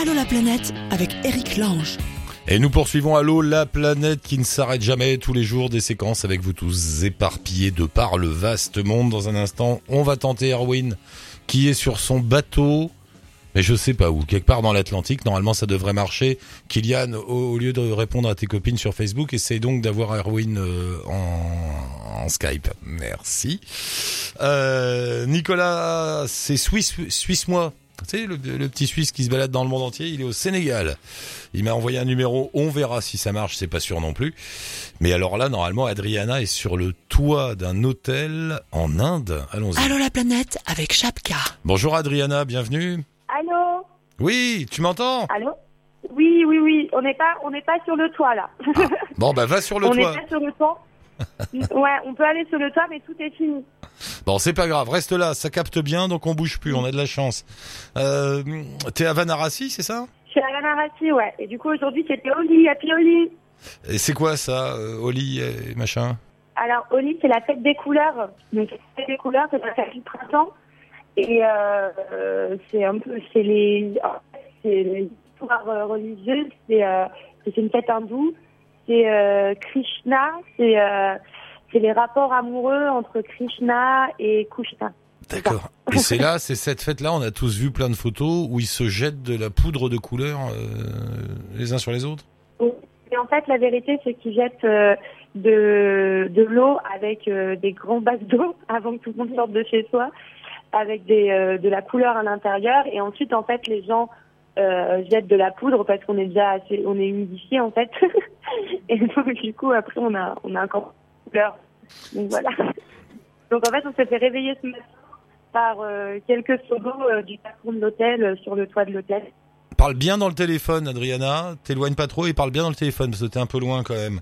Allô la planète avec Eric Lange. Et nous poursuivons Allô la planète qui ne s'arrête jamais tous les jours des séquences avec vous tous éparpillés de par le vaste monde. Dans un instant, on va tenter Erwin qui est sur son bateau. Mais je sais pas où, quelque part dans l'Atlantique. Normalement, ça devrait marcher. Kylian, au, lieu de répondre à tes copines sur Facebook, essaye donc d'avoir Erwin euh, en, Skype. Merci. Euh, Nicolas, c'est Suisse, Suisse moi. Tu sais, le, le petit Suisse qui se balade dans le monde entier, il est au Sénégal. Il m'a envoyé un numéro, on verra si ça marche, c'est pas sûr non plus. Mais alors là, normalement, Adriana est sur le toit d'un hôtel en Inde. Allons-y. Allô la planète avec Chapka. Bonjour Adriana, bienvenue. Allô Oui, tu m'entends? Allô Oui, oui, oui. On n'est pas, on n'est pas sur le toit là. Bon, bah va sur le on n'est toit. pas sur le toit. ouais, on peut aller sur le toit, mais tout est fini. Bon, c'est pas grave, reste là, ça capte bien, donc on bouge plus, on a de la chance. Euh, T'es à Vanarasi, c'est ça? Je suis à Vanarasi, ouais. Et du coup, aujourd'hui, c'était Oli, Happy Oli. Et c'est quoi ça, euh, Oli et machin? Alors, Oli, c'est la fête des couleurs. Donc, la fête des couleurs, c'est la fête du printemps. Et euh, euh, c'est un peu, c'est les, c'est euh, religieuses. C'est, euh, c'est une fête hindoue. C'est euh, Krishna. C'est, c'est les rapports amoureux entre Krishna et Kushna. D'accord. Et c'est là, c'est cette fête-là, on a tous vu plein de photos où ils se jettent de la poudre de couleur euh, les uns sur les autres Et en fait, la vérité, c'est qu'ils jettent euh, de, de l'eau avec euh, des grands bacs d'eau avant que tout le monde sorte de chez soi, avec des, de la couleur à l'intérieur. Et ensuite, en fait, les gens jettent de la poudre parce qu'on est déjà assez, on est humidifié en fait. et donc, du coup, après, on a, on a encore de couleur. Donc voilà. Donc en fait, on s'est fait réveiller ce matin par euh, quelques solos euh, du patron de l'hôtel euh, sur le toit de l'hôtel. Parle bien dans le téléphone, Adriana. T'éloigne pas trop et parle bien dans le téléphone parce que t'es un peu loin quand même.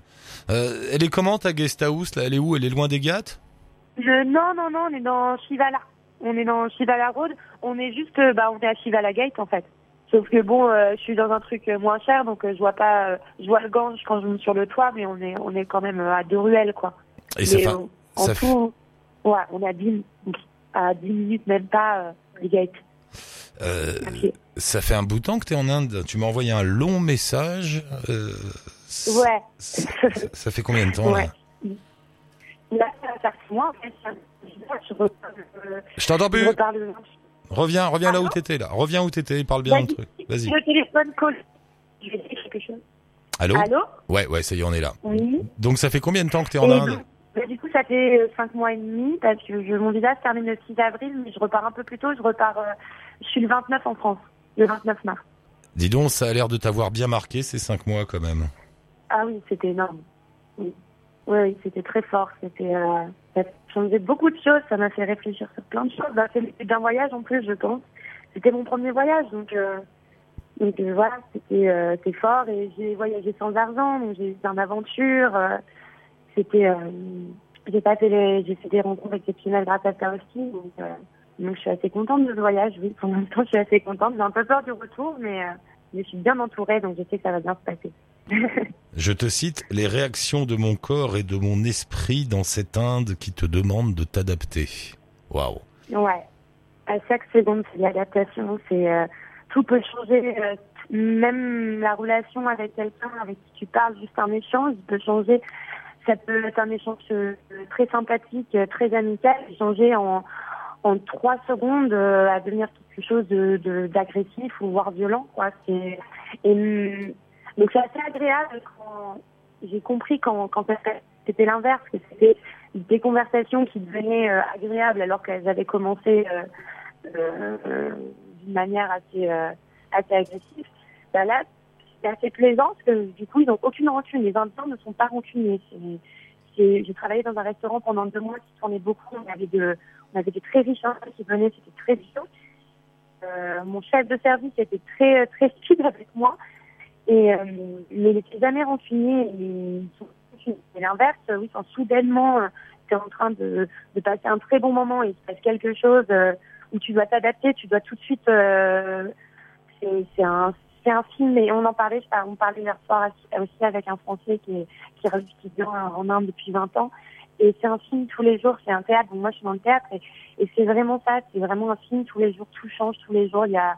Euh, elle est comment ta guest house là? Elle est où? Elle est loin des Je, non, non, non, on est dans Shivala. On est dans Shivala Road. On est juste, bah, on est à Shivala Gate en fait. Sauf que bon, euh, je suis dans un truc euh, moins cher, donc euh, je vois pas, euh, je vois le Gange quand je monte sur le toit, mais on est, on est quand même à deux ruelles quoi. Et ça Mais, fait, en ça tout, ouais, on est à 10, à 10 minutes même pas les gates. pied. ça fait un bout de temps que t'es en Inde. Tu m'as envoyé un long message. Ouais. ça fait combien de temps là Ouais. Là, ça va faire six mois en fait. Je Je t'entends plus. Reviens, reviens là où t'étais là. Reviens où t'étais. Parle bien dans le truc. Vas-y. Le téléphone colle. Je vais dire quelque chose. Allô? Allô? Ouais, ouais, ça y est, on est là. Oui. Donc ça fait combien de temps que t'es en Inde? donc, bah, du coup, ça fait euh, cinq mois et demi parce que je, mon visa se termine le 6 avril, mais je repars un peu plus tôt. Je repars, euh, je suis le 29 en France, le 29 mars. Dis donc, ça a l'air de t'avoir bien marqué ces cinq mois quand même. Ah oui, c'était énorme. Oui, oui, c'était très fort. C'était, euh, ça changeait beaucoup de choses. Ça m'a fait réfléchir sur plein de choses. Bah, début d'un voyage en plus, je pense. C'était mon premier voyage, donc, euh, euh, voilà, c'était, euh, c'était fort. Et j'ai voyagé sans argent, donc j'ai eu plein d'aventures. c'était, j'ai les, j'ai fait des rencontres exceptionnelles grâce à ça aussi. Donc, donc je suis assez contente de ce voyage. Oui, pour l'instant, je suis assez contente. J'ai un peu peur du retour, mais je suis bien entourée, donc je sais que ça va bien se passer. Je te cite les réactions de mon corps et de mon esprit dans cette Inde qui te demande de t'adapter. Waouh. Ouais. À chaque seconde, c'est l'adaptation. C'est euh, tout peut changer. euh, même la relation avec quelqu'un avec qui tu parles, juste un échange, peut changer. Ça peut être un échange euh, très sympathique, très amical, changer en en trois secondes à devenir quelque chose d'agressif ou voire violent. Donc c'est assez agréable quand j'ai compris quand quand c'était l'inverse, que c'était des conversations qui devenaient euh, agréables alors qu'elles avaient commencé euh, euh, d'une manière assez assez agressive. Ben là, c'est assez plaisant parce que du coup, ils n'ont aucune rancune. Les Indiens ne sont pas rancuniers. J'ai travaillé dans un restaurant pendant deux mois qui tournait beaucoup. On avait de, on avait des très riches Indiens qui venaient, c'était très bien. Mon chef de service était très très speed avec moi. Et euh, n'était jamais rancunier. Ils sont et l'inverse, euh, oui, quand soudainement, tu es en train de, de passer un très bon moment et il se passe quelque chose euh, où tu dois t'adapter, tu dois tout de suite. euh, c'est un, un film et on en parlait, on parlait hier soir aussi avec un Français qui est, qui étudiant en Inde depuis 20 ans. Et c'est un film tous les jours, c'est un théâtre. Donc moi, je suis dans le théâtre et, et c'est vraiment ça, c'est vraiment un film tous les jours, tout change tous les jours. Il y a,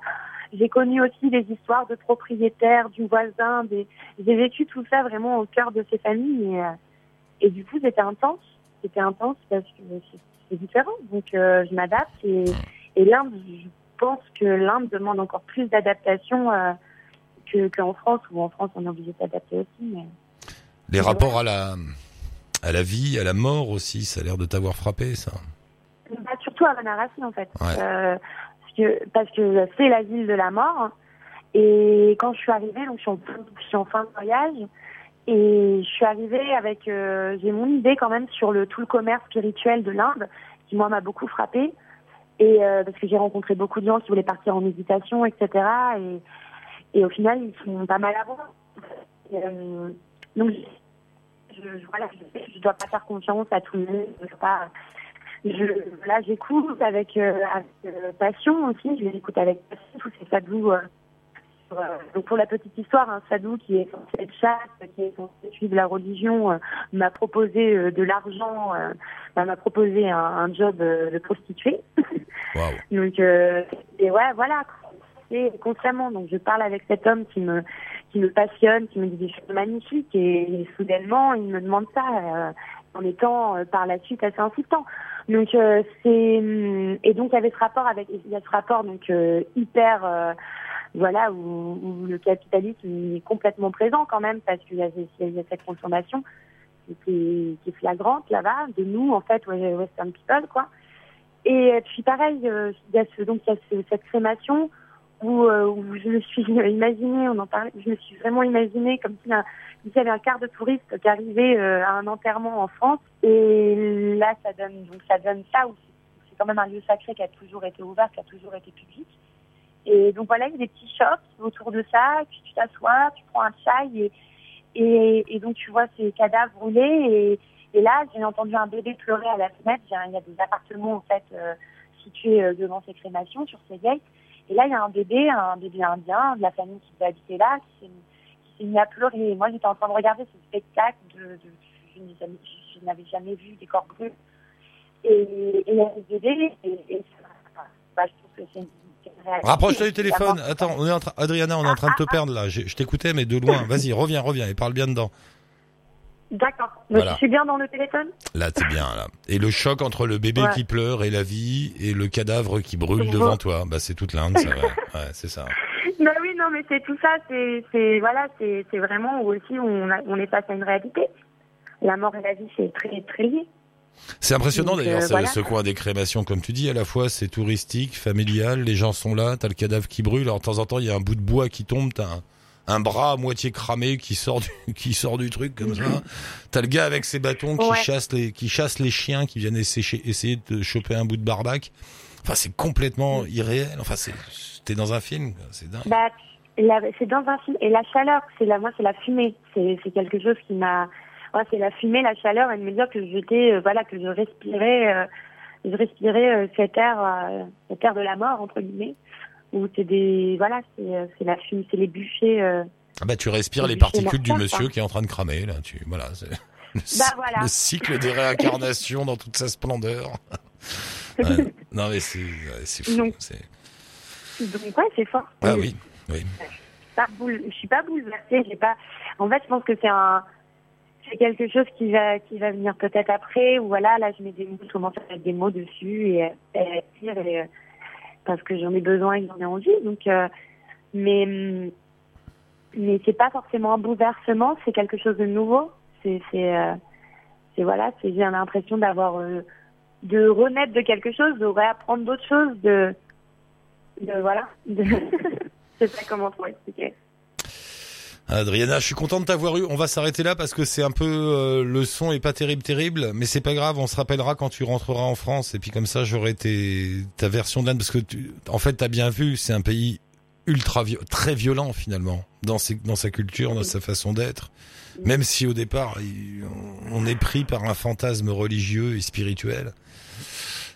j'ai connu aussi des histoires de propriétaires, du voisin, des, j'ai vécu tout ça vraiment au cœur de ces familles et, euh, et du coup c'était intense, c'était intense parce que c'est différent, donc euh, je m'adapte et, et l'Inde, je pense que l'Inde demande encore plus d'adaptation euh, que qu'en France où en France on est obligé de s'adapter aussi. Mais... Les rapports à la à la vie, à la mort aussi, ça a l'air de t'avoir frappé ça. Bah, surtout à Varanasi en fait. Euh, parce parce que c'est la ville de la mort. Et quand je suis arrivée, donc je suis en, fin de voyage, et je suis arrivée avec, euh, j'ai mon idée quand même sur tout le commerce spirituel de l'Inde, qui moi m'a beaucoup frappée, et euh, parce que j'ai rencontré beaucoup de gens qui voulaient partir en méditation, etc. Et, au final, ils sont pas mal avant. Euh, donc je, je dois pas faire confiance à tout le monde, je dois pas je, là, j'écoute avec, euh, avec euh, passion aussi. Je les écoute avec passion tous ces sadhus. Euh, donc pour la petite histoire, un sadhou qui est censé être chaste, qui est censé suivre la religion, m'a proposé de l'argent, bah, m'a proposé un, un, job de prostituée. Wow. donc et ouais, voilà, et constamment. Donc je parle avec cet homme qui me qui me passionne, qui me dit des choses magnifiques, et, et soudainement il me demande ça en étant par la suite assez insistant. Donc euh, c'est hum, et donc il y avait ce rapport avec il y a ce rapport donc euh, hyper euh, voilà où, où, le capitalisme est complètement présent quand même parce qu'il y, y, a cette consommation qui est, qui est flagrante là-bas de nous en fait Western people quoi. Et puis pareil il y a ce, donc il y a ce, cette crémation où, où je me suis imaginé on en parlait je me suis vraiment imaginé comme si un, il y avait un quart de touristes qui arrivaient euh, à un enterrement en France. Et là, ça donne, donc ça donne ça, c'est quand même un lieu sacré qui a toujours été ouvert, qui a toujours été public. Et donc voilà, il y a des petits shops autour de ça, puis tu t'assois, tu prends un chai et, donc tu vois ces cadavres brûlés. Et, là, j'ai entendu un bébé pleurer à la fenêtre. Il y a des appartements en fait euh, situés euh, devant ces crémations, sur ces gates. Et là, il y a un bébé, un bébé indien de la famille qui peut habiter là, qui s'est il a pleuré. Moi, j'étais en train de regarder ce spectacle. De, de je, n'avais jamais vu des corps brûlés. Et, il y a des bébés. Et, et bah, je trouve que c'est une Rapproche-toi du téléphone. Attends, on est en train, Adriana, on est en train de te perdre là. Je, je t'écoutais, mais de loin. Vas-y, reviens, reviens et parle bien dedans. D'accord. Voilà. Je suis bien dans le téléphone Là, t'es bien, là. Et le choc entre le bébé ouais. qui pleure et la vie et le cadavre qui brûle devant toi, bah, c'est toute l'Inde, c'est vrai. Ouais, c'est ça. Bah oui, non, mais c'est tout ça, c'est, c'est, voilà, c'est, c'est vraiment où aussi on, a, on est face à une réalité. La mort et la vie, c'est très, très lié. C'est impressionnant d'ailleurs, euh, voilà. ce coin des crémations, comme tu dis, à la fois c'est touristique, familial, les gens sont là, t'as le cadavre qui brûle, alors de temps en temps il y a un bout de bois qui tombe, t'as un, un bras à moitié cramé qui sort du, qui sort du truc comme ça. T'as le gars avec ses bâtons qui Ouais. chasse les qui chasse les chiens qui viennent essayer, essayer de choper un bout de barbac. Enfin, c'est complètement irréel. Enfin, c'est t'es dans un film, c'est dingue. Bah, c'est dans un film. Et la chaleur, c'est la, moi, c'est la fumée. C'est, c'est quelque chose qui m'a, ouais, c'est la fumée, la chaleur, et de me dire que j'étais, euh, voilà, que je respirais, euh, je respirais euh, cet air, euh, cet air de la mort entre guillemets, où c'est des, voilà, c'est, euh, la fumée, c'est les bûchers. euh, Ah bah tu respires les particules du monsieur quoi. qui est en train de cramer là. Tu voilà. C'est le, Bah, voilà. le cycle des réincarnations dans toute sa splendeur. Ouais. Non mais c'est c'est fou. Donc, donc ouais, c'est fort. Ah oui, oui. pas boule, je suis pas bouleversée, j'ai pas. En fait, je pense que c'est un, c'est quelque chose qui va, qui va venir peut-être après. Ou voilà, là, je mets des mots, je commence à mettre des mots dessus et, et et, euh, parce que j'en ai besoin et que j'en ai envie. Donc, euh, mais, mais c'est pas forcément un bouleversement, c'est quelque chose de nouveau. C'est, c'est, euh, voilà, j'ai l'impression d'avoir, euh, de renaître de quelque chose, de réapprendre d'autres choses, de, de voilà. De... je sais comment trop expliquer. Adriana, je suis content de t'avoir eu. On va s'arrêter là parce que c'est un peu euh, le son est pas terrible terrible, mais c'est pas grave. On se rappellera quand tu rentreras en France et puis comme ça j'aurai ta version de l'Inde parce que tu, en fait t'as bien vu, c'est un pays ultra très violent finalement dans ses, dans sa culture, dans sa façon d'être. Même si au départ on est pris par un fantasme religieux et spirituel,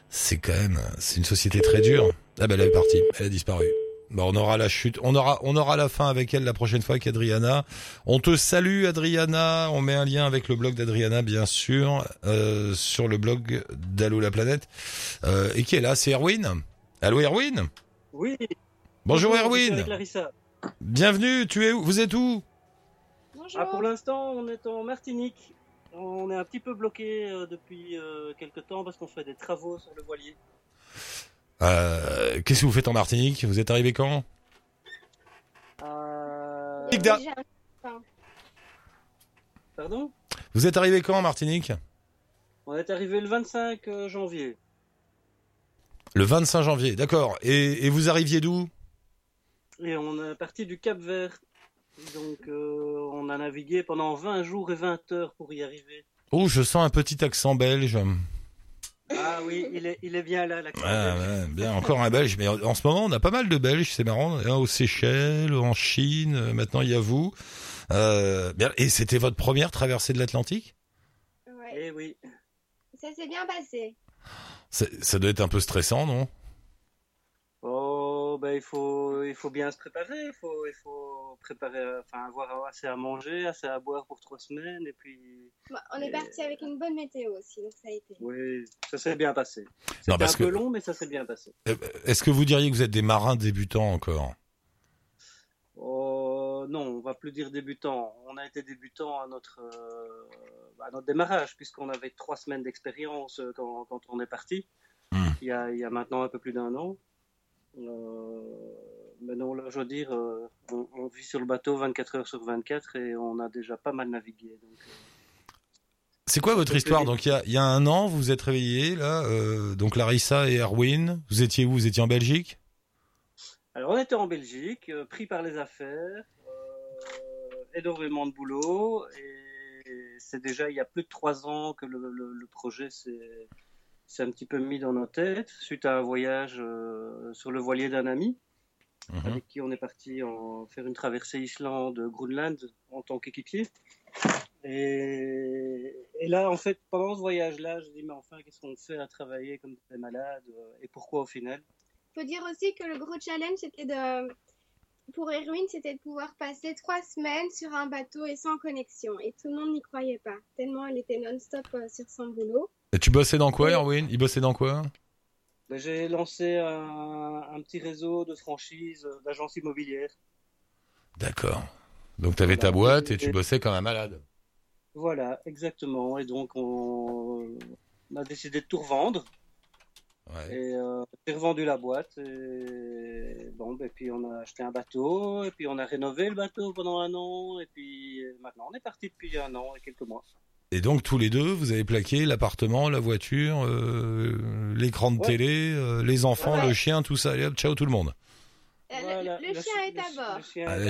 c'est quand même c'est une société très dure. Ah ben elle est partie, elle a disparu. Bon, on aura la chute, on aura, on aura la fin avec elle la prochaine fois avec Adriana. On te salue Adriana, on met un lien avec le blog d'Adriana bien sûr, euh, sur le blog d'Allo la planète. Euh, et qui est là? C'est Erwin Allô Erwin? Oui, Bonjour Erwin. avec Larissa. Bienvenue. Tu es où? Vous êtes où? Bonjour. Ah, pour l'instant, on est en Martinique. On est un petit peu bloqué euh, depuis euh, quelques temps parce qu'on fait des travaux sur le voilier. Euh, Qu'est-ce que vous faites en Martinique? Vous êtes arrivé quand? Euh, déjà Pardon? Vous êtes arrivé quand en Martinique? On est arrivé le 25 euh, janvier. Le 25 janvier. D'accord. Et, et vous arriviez d'où? Et on est parti du Cap Vert. Donc euh, on a navigué pendant 20 jours et 20 heures pour y arriver. Oh, je sens un petit accent belge. Ah oui, il est, il est bien là, la Ah, ouais, bien, encore un Belge. Mais en ce moment, on a pas mal de Belges, c'est marrant. Hein, Aux Seychelles, en Chine, euh, maintenant il y a vous. Euh, et c'était votre première traversée de l'Atlantique? Ouais. Eh oui. Ça s'est bien passé. Ça doit être un peu stressant, non? Ben il faut, il faut bien se préparer. Il faut, il faut préparer, enfin avoir assez à manger, assez à boire pour trois semaines. Et puis, Bon, on est Et- parti avec une bonne météo aussi, donc ça a été. oui, ça s'est bien passé. Non, C'était parce un peu que- long, mais ça s'est bien passé. Euh, Est-ce que vous diriez que vous êtes des marins débutants encore? Oh, non, on va plus dire débutant. On a été débutant à notre, euh, à notre démarrage, puisqu'on avait trois semaines d'expérience euh, quand, quand on est parti. Hmm. Il, y a, il y a maintenant un peu plus d'un an. Euh, mais non, là, je veux dire, euh, on, on vit sur le bateau 24 heures sur 24 et on a déjà pas mal navigué. Donc, euh, C'est quoi votre histoire Donc il y a, il y a un an, vous vous êtes réveillés là. euh, donc Larissa et Erwin, vous étiez où? Vous étiez en Belgique? Alors, on était en Belgique, euh, pris par les affaires, euh, énormément de boulot, et c'est déjà il y a plus de trois ans que le, le- le projet s'est s'est un petit peu mis dans nos têtes, suite à un voyage euh, sur le voilier d'un ami, Mhm. avec qui on est parti en faire une traversée Islande-Groenland en tant qu'équipier. Et, et là, en fait, pendant ce voyage-là, je dis, mais enfin, qu'est-ce qu'on fait à travailler comme des malades, euh, et pourquoi au final? Faut dire aussi que le gros challenge, c'était de. Pour Erwin, c'était de pouvoir passer trois semaines sur un bateau et sans connexion. Et tout le monde n'y croyait pas, tellement il était non-stop euh, sur son boulot. Et tu bossais dans quoi, Erwin? Il bossait dans quoi? Ben, J'ai lancé un, un petit réseau de franchises euh, d'agences immobilières. D'accord. Donc t'avais ta Voilà. boîte et tu bossais comme un malade. Voilà, exactement. Et donc, on, on a décidé de tout revendre. Ouais. Et euh, j'ai revendu la boîte. Et bon, ben, puis on a acheté un bateau. Et puis on a rénové le bateau pendant un an. Et puis euh, maintenant, on est parti depuis un an et quelques mois. Et donc tous les deux, vous avez plaqué l'appartement, la voiture, euh, l'écran de Ouais. télé, euh, les enfants, Ouais. le chien, tout ça. Allez hop, ciao tout le monde. Le- chien chi- est à bord. le chien Ah, est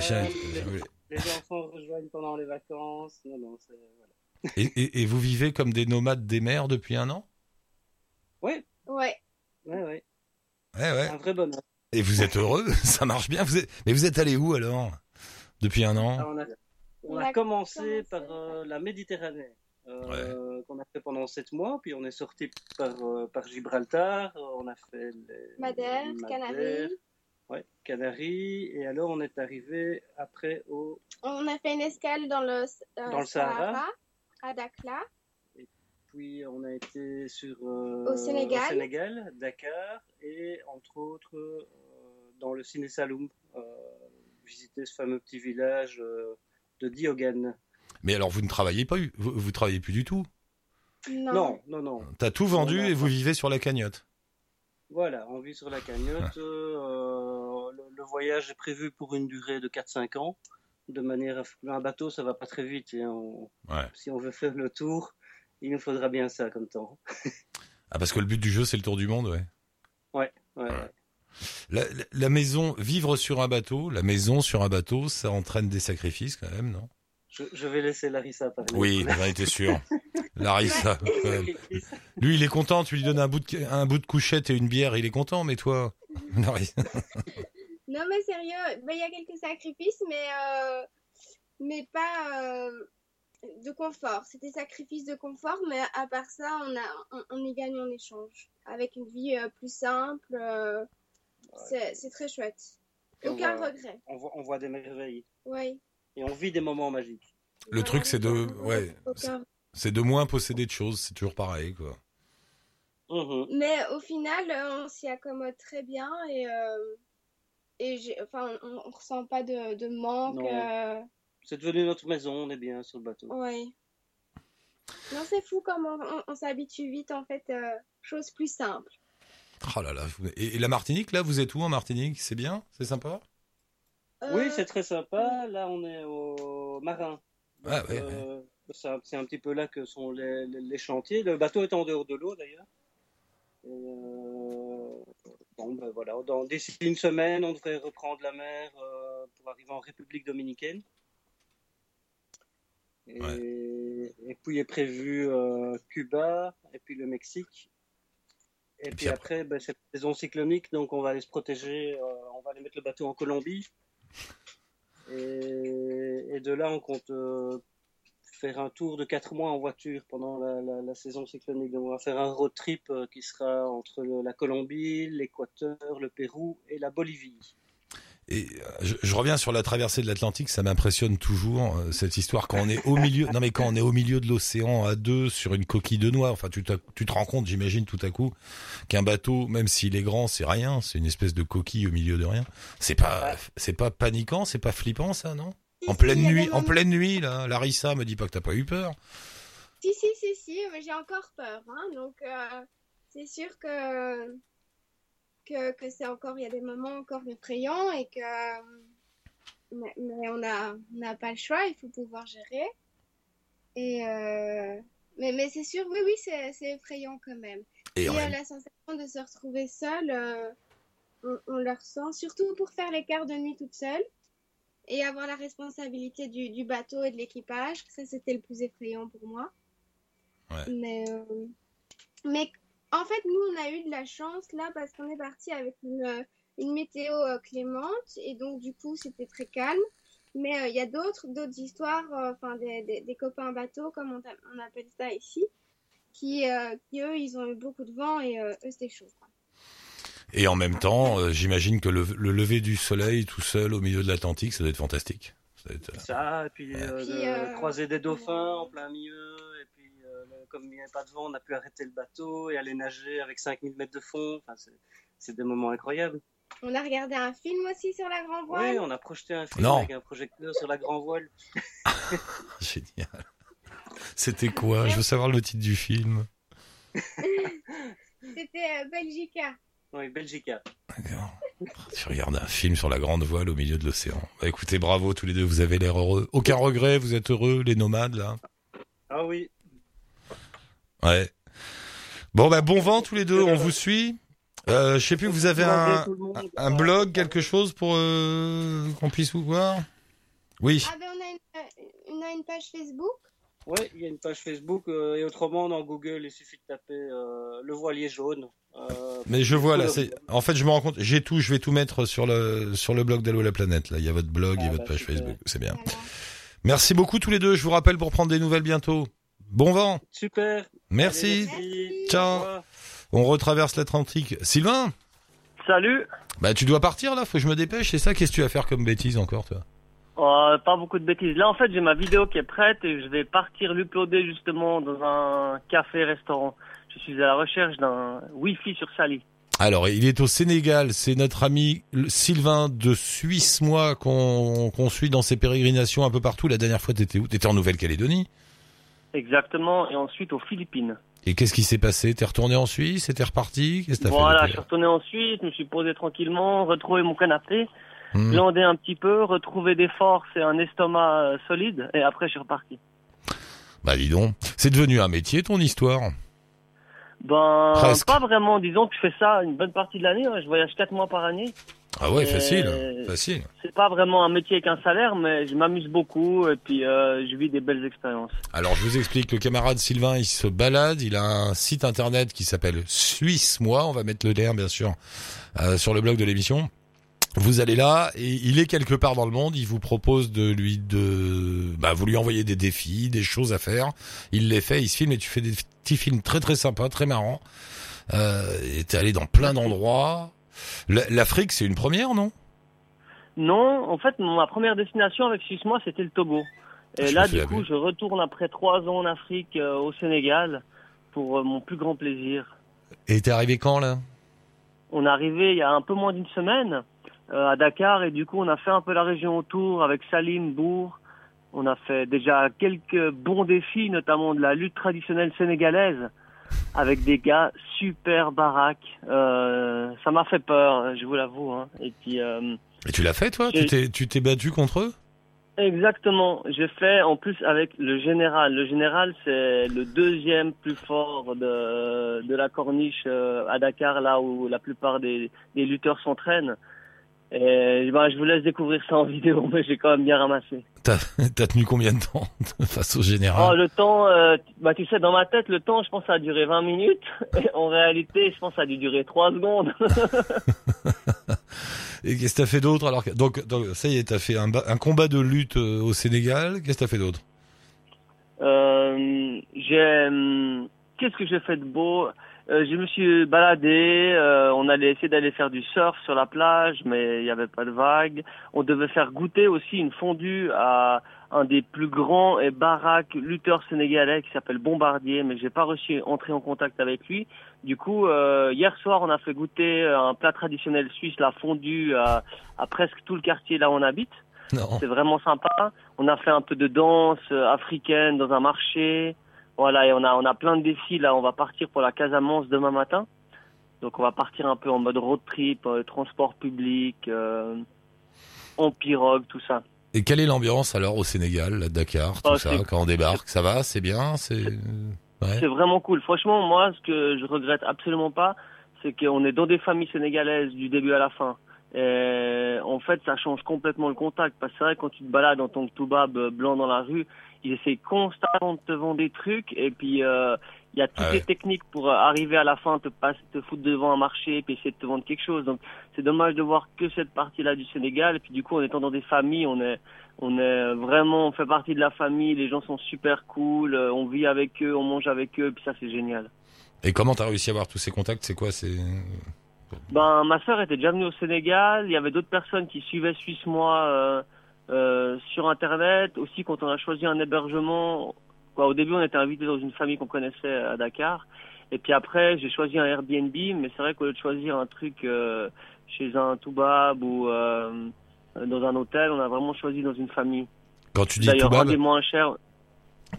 les euh, enfants rejoignent pendant les vacances. Non, non, c'est. Voilà. et, et- et vous vivez comme des nomades des mers depuis un an? Ouais, Ouais. ouais, ouais. Ouais, ouais. Un vrai bonheur. Et vous êtes heureux? Ça marche bien vous êtes... Mais vous êtes allé où alors? Depuis un an? Ah, on a, on On a a commencé, commencé par euh, la Méditerranée, euh, qu'on a fait pendant sept mois, puis on est sorti par, euh, par Gibraltar, on a fait les, Madère, Madère, Canaries. ouais, Canaries, et alors on est arrivé après au On a fait une escale dans le, euh, Dans le Sahara. à Dakla. puis on a été sur euh, Au Sénégal. Sénégal, Dakar, et entre autres euh, dans le Ciné Saloum, euh, visiter ce fameux petit village euh, de Diogan. Mais alors vous ne travaillez pas, vous, vous travaillez plus du tout. Non. Non, non, non. T'as tout vendu Non, et vous vivez sur la cagnotte. Voilà, on vit sur la cagnotte. euh, le, le voyage est prévu pour une durée de 4-5 ans, de manière à un bateau, ça va pas très vite. et on- Ouais. Si on veut faire le tour, il nous faudra bien ça comme temps. Ah parce que le but du jeu c'est le tour du monde, ouais. Ouais, ouais. Ouais. La, la- la maison, vivre sur un bateau, la maison sur un bateau, ça entraîne des sacrifices quand même, non? Je, je vais laisser Larissa parler. Oui, j'en étais sûr. Larissa, lui il est content, tu lui donnes un bout de un bout de couchette et une bière, il est content, mais toi, Larissa. Non, mais sérieux, bah, il y a quelques sacrifices, mais, euh, mais pas euh, de confort. C'est des sacrifices de confort, mais à part ça, on, a, on, on y gagne en échange. Avec une vie euh, plus simple, euh, c'est c'est très chouette. On Aucun regret. on, voit, on voit des merveilles Oui. Et on vit des moments magiques. Le truc, c'est de- ouais, Aucun- C'est de moins posséder de choses, c'est toujours pareil, quoi. Mhm. Mais au final, on s'y accommode très bien et, euh, et j'ai, enfin, on, on ressent pas de, de manque. Euh, C'est devenu notre maison, on est bien sur le bateau. ouais. Non, c'est fou comme on, on- on s'habitue vite, en fait, euh, chose plus simple. Oh là là. et la Martinique, là, vous êtes où en Martinique? C'est bien? C'est sympa? Oui, Euh, c'est très sympa. Là, on est au marin. Ah ouais, Euh, c'est un- c'est un petit peu là que sont les, les- les chantiers. Le bateau est en dehors de l'eau d'ailleurs. Et, euh, bon, ben voilà. Dans- D'ici une semaine, on devrait reprendre la mer euh, pour arriver en République dominicaine. Et, et puis est prévu euh, Cuba et puis le Mexique. Et, puis, puis après, ben, c'est la saison cyclonique, donc on va aller se protéger. euh, on va aller mettre le bateau en Colombie. Et, de là, on compte euh, faire un tour de 4 mois en voiture pendant la, saison cyclonique. Donc, on va faire un road trip euh, qui sera entre la Colombie, l'Équateur, le Pérou et la Bolivie. Et euh, je, je reviens sur la traversée de l'Atlantique, ça m'impressionne toujours euh, cette histoire quand on est au milieu. Non mais quand on est au milieu de l'océan à deux sur une coquille de noix, enfin tu, te- tu te rends compte, j'imagine tout à coup, qu'un bateau, même s'il est grand, c'est rien, c'est une espèce de coquille au milieu de rien. C'est pas, c'est pas paniquant, c'est pas flippant ça, non? En pleine nuit, en pleine nuit là, Larissa me dit pas que t'as pas eu peur. Si, si, si, si, mais j'ai encore peur. Hein, donc, euh, c'est sûr que, que, que c'est encore, il y a des moments encore effrayants et que. Mais, mais on n'a on n'a pas le choix, il faut pouvoir gérer. Et. euh, mais mais c'est sûr, oui, oui, c'est c'est effrayant quand même. Et Et euh, même- la sensation de se retrouver seul, euh, on, on le ressent, surtout pour faire les quarts de nuit toute seule et avoir la responsabilité du, du bateau et de l'équipage. Ça, c'était le plus effrayant pour moi. Ouais. Mais, euh, mais en fait, nous, on a eu de la chance là parce qu'on est parti avec une, une météo euh, clémente et donc, du coup, c'était très calme. Mais euh, il y a d'autres d'autres histoires, euh, enfin des, des, des copains bateaux, comme on, appelle ça ici, qui, euh, qui eux, ils ont eu beaucoup de vent et euh, eux, c'était chaud. quoi. Et en même temps, euh, j'imagine que le, le lever du soleil tout seul au milieu de l'Atlantique, ça doit être fantastique. Ça doit être, euh, Ça, et puis, euh, Puis, de euh, croiser des dauphins en plein milieu. Et puis, euh, le- comme il n'y avait pas de vent, on a pu arrêter le bateau et aller nager avec 5000 mètres de fond. Enfin, c'est- des moments incroyables. On a regardé un film aussi sur la Grand Voile. Oui, on a projeté un film Non. avec un projecteur sur la grand voile. Génial. C'était quoi? Je veux savoir le titre du film. C'était euh, Belgica. Oui, Belgica. D'accord. Tu regardes un film sur la grande voile au milieu de l'océan. Bah écoutez, bravo tous les deux, vous avez l'air heureux. Aucun regret, vous êtes heureux, les nomades là? Ah oui, Ouais. Bon bah bon vent tous les deux, on vous suit. Euh, je sais plus, vous avez un, blog, quelque chose pour euh, qu'on puisse vous voir? Oui. Ah ben on a une, euh, on a une page Facebook. Oui, il y a une page Facebook euh, et autrement dans Google, il suffit de taper euh, le voilier jaune. Euh, Mais je vois là, c'est en fait je me rends compte, j'ai tout, je vais tout mettre sur le sur le blog d'Allo la planète là, il y a votre blog et Ah, votre bah, page super. Facebook, c'est bien. Voilà. Merci beaucoup tous les deux, je vous rappelle pour prendre des nouvelles bientôt. Bon vent. Super. Merci. Merci. Ciao. On retraverse l'Atlantique. Sylvain Salut. Bah tu dois partir là, faut que je me dépêche, c'est ça Qu'est-ce que tu vas faire comme bêtise encore toi? Euh, pas beaucoup de bêtises. Là, en fait, j'ai ma vidéo qui est prête et je vais partir l'uploader justement dans un café-restaurant. Je suis à la recherche d'un Wi-Fi sur Sali. Alors, il est au Sénégal, c'est notre ami Sylvain de Suisse, moi, qu'on qu'on suit dans ses pérégrinations un peu partout. La dernière fois, t'étais où? T'étais en Nouvelle-Calédonie Exactement. Et ensuite aux Philippines. Et qu'est-ce qui s'est passé? T'es retourné en Suisse? T'es reparti? Qu'est-ce que t'as Voilà, fait je suis retourné en Suisse, je me suis posé tranquillement, retrouvé mon canapé, glandé un petit peu, retrouvé des forces et un estomac euh, solide. Et après, je suis reparti. Bah dis donc, c'est devenu un métier ton histoire. Ben, Presque. pas vraiment. Disons que je fais ça une bonne partie de l'année. hein. Je voyage quatre mois par année. Ah ouais, facile, facile. C'est pas vraiment un métier avec un salaire, mais je m'amuse beaucoup et puis euh, je vis des belles expériences. Alors je vous explique, le camarade Sylvain, il se balade, il a un site internet qui s'appelle Suisse Moi, on va mettre le lien bien sûr euh, sur le blog de l'émission. Vous allez là et il est quelque part dans le monde, il vous propose de lui de bah vous lui envoyez des défis, des choses à faire. Il les fait, il se filme et tu fais des petits films très très sympas, très marrants. Euh, et t'es allé dans plein d'endroits. L'Afrique, c'est une première, non? Non, en fait, ma première destination avec Suisse Moi, c'était le Togo. Et Je là, du coup, je retourne après trois ans en Afrique, euh, au Sénégal, pour euh, mon plus grand plaisir. Et t'es arrivé quand là? On est arrivé il y a un peu moins d'une semaine. Euh, à Dakar et du coup on a fait un peu la région autour avec Salim, Bourg. On a fait déjà quelques bons défis, notamment de la lutte traditionnelle sénégalaise avec des gars super baraques. Euh, ça m'a fait peur, je vous l'avoue. Hein. Et puis euh, Et tu l'as fait, toi? Tu t'es, tu t'es battu contre eux? Exactement. J'ai fait en plus avec le général. Le général, c'est le deuxième plus fort de, de la corniche à Dakar, là où la plupart des, des lutteurs s'entraînent. Et ben, je vous laisse découvrir ça en vidéo, mais j'ai quand même bien ramassé. T'as, t'as tenu combien de temps face au Oh, général le temps, euh, bah, tu sais, dans ma tête, le temps, je pense, ça a duré 20 minutes. Et en réalité, je pense, ça a dû durer 3 secondes. Et qu'est-ce que t'as fait d'autre alors donc, donc, ça y est, t'as fait un, ba- un combat de lutte euh, au Sénégal. Qu'est-ce que t'as fait d'autre? Euh, j'ai, hum, qu'est-ce que j'ai fait de beau? Euh, Je me suis baladé. euh, on allait essayer d'aller faire du surf sur la plage, mais il n'y avait pas de vagues. On devait faire goûter aussi une fondue à un des plus grands et baraques lutteurs sénégalais qui s'appelle Bombardier, mais j'ai pas réussi à entrer en contact avec lui. Du coup, euh, hier soir, on a fait goûter un plat traditionnel suisse, la fondue, à, à presque tout le quartier là où on habite. C'est vraiment sympa. On a fait un peu de danse euh, africaine dans un marché. Voilà, et on a on a plein de défis là. On va partir pour la Casamance demain matin. Donc on va partir un peu en mode road trip, euh, transport public, euh, en pirogue, tout ça. Et quelle est l'ambiance alors au Sénégal, à Dakar, tout Oh, ça, quand on débarque? Ça va? C'est bien? C'est ouais. Vraiment cool. Franchement, moi, ce que je regrette absolument pas, c'est qu'on est dans des familles sénégalaises du début à la fin. Et en fait, ça change complètement le contact. Parce que c'est vrai, quand tu te balades en tant que toubab euh, blanc dans la rue, ils essaient constamment de te vendre des trucs. Et puis, euh, il y a toutes Ah ouais. les techniques pour euh, arriver à la fin, te passer, te foutre devant un marché, puis essayer de te vendre quelque chose. Donc, c'est dommage de voir que cette partie-là du Sénégal. Et puis, du coup, en étant dans des familles, on est, on est vraiment, on fait partie de la famille. Les gens sont super cool. euh, On vit avec eux, on mange avec eux. Puis ça, c'est génial. Et comment t'as réussi à avoir tous ces contacts? C'est quoi? C'est Ben, ma sœur était déjà venue au Sénégal. Il y avait d'autres personnes qui suivaient Suisse Moi euh, euh, sur Internet. Aussi, quand on a choisi un hébergement, quoi, au début, on était invité dans une famille qu'on connaissait à Dakar. Et puis après, j'ai choisi un Airbnb. Mais c'est vrai qu'au lieu de choisir un truc euh, chez un toubab ou euh, dans un hôtel, on a vraiment choisi dans une famille. Quand tu dis D'ailleurs, un Toubab, des moins chers.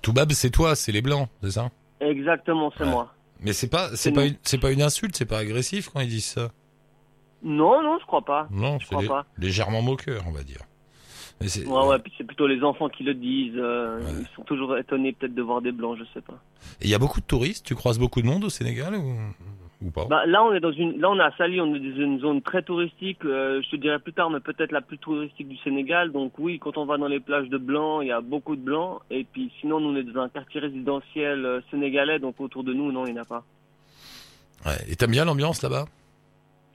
Toubab c'est toi, c'est les blancs, c'est ça? Exactement, c'est Ouais. moi. Mais c'est pas, c'est C'est pas, une, c'est pas une insulte, c'est pas agressif quand ils disent ça? Non, non, je crois pas. Non, Je c'est crois lé- pas. légèrement moqueur, on va dire. C'est, Ouais, ouais, puis c'est plutôt les enfants qui le disent. euh, Ouais. Ils sont toujours étonnés peut-être de voir des blancs, je sais pas. Et il y a beaucoup de touristes. Tu croises beaucoup de monde au Sénégal ou, ou pas? Bah, là, on est dans une, là, on est à Sali, on est dans une zone très touristique. euh, je te dirai plus tard, mais peut-être la plus touristique du Sénégal. Donc oui, quand on va dans les plages de blancs, il y a beaucoup de blancs. Et puis sinon, nous, on est dans un quartier résidentiel euh, sénégalais, donc autour de nous, non, il n'y en a pas. Ouais. Et t'aimes bien l'ambiance là-bas?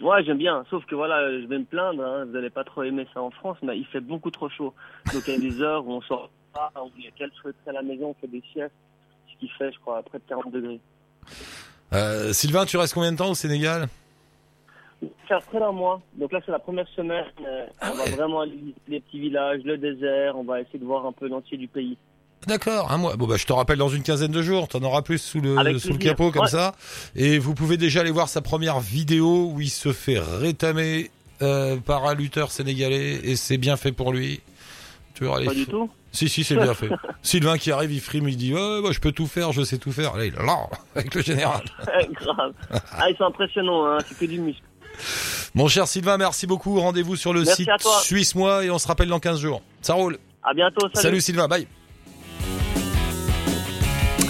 Ouais, j'aime bien. Sauf que voilà, je vais me plaindre. Hein, vous n'allez pas trop aimer ça en France, mais il fait beaucoup trop chaud. Donc il y a des heures où on sort pas, où il y a qu'elle souhaiterait à la maison, on fait des siestes, ce qui fait, je crois, à près de 40 degrés. euh, Sylvain, tu restes combien de temps au Sénégal? Faire près d'un mois. Donc là, c'est la première semaine. euh, Ah on ouais. va vraiment aller visiter les petits villages, le désert. On va essayer de voir un peu l'entier du pays. D'accord, un mois. Bon bah je te rappelle dans une quinzaine de jours, t'en auras plus sous le Avec sous le plaisir. capot comme Ouais. ça. Et vous pouvez déjà aller voir sa première vidéo où il se fait rétamer euh, par un lutteur sénégalais et c'est bien fait pour lui. Tu les Pas du tout. Si si c'est bien fait. Sylvain qui arrive, il frime, il dit moi je peux tout faire, je sais tout faire. Là il est là avec le général. Grave. Ah, ils sont impressionnants. Hein. C'est que du muscle. Mon cher Sylvain, merci beaucoup. Rendez-vous sur le Merci site à toi. Suisse moi et on se rappelle dans 15 jours. Ça roule. À bientôt. Salut, Salut. Sylvain, bye.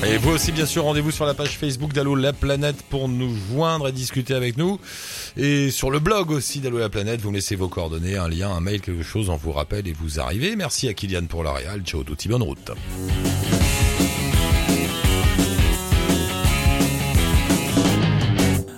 Et vous aussi, bien sûr, rendez-vous sur la page Facebook d'Allo la planète pour nous joindre et discuter avec nous. Et sur le blog aussi d'Allo la planète, vous me laissez vos coordonnées, un lien, un mail, quelque chose, on vous rappelle et vous arrivez. Merci à Kylian pour la réal. Ciao, tout bonne route.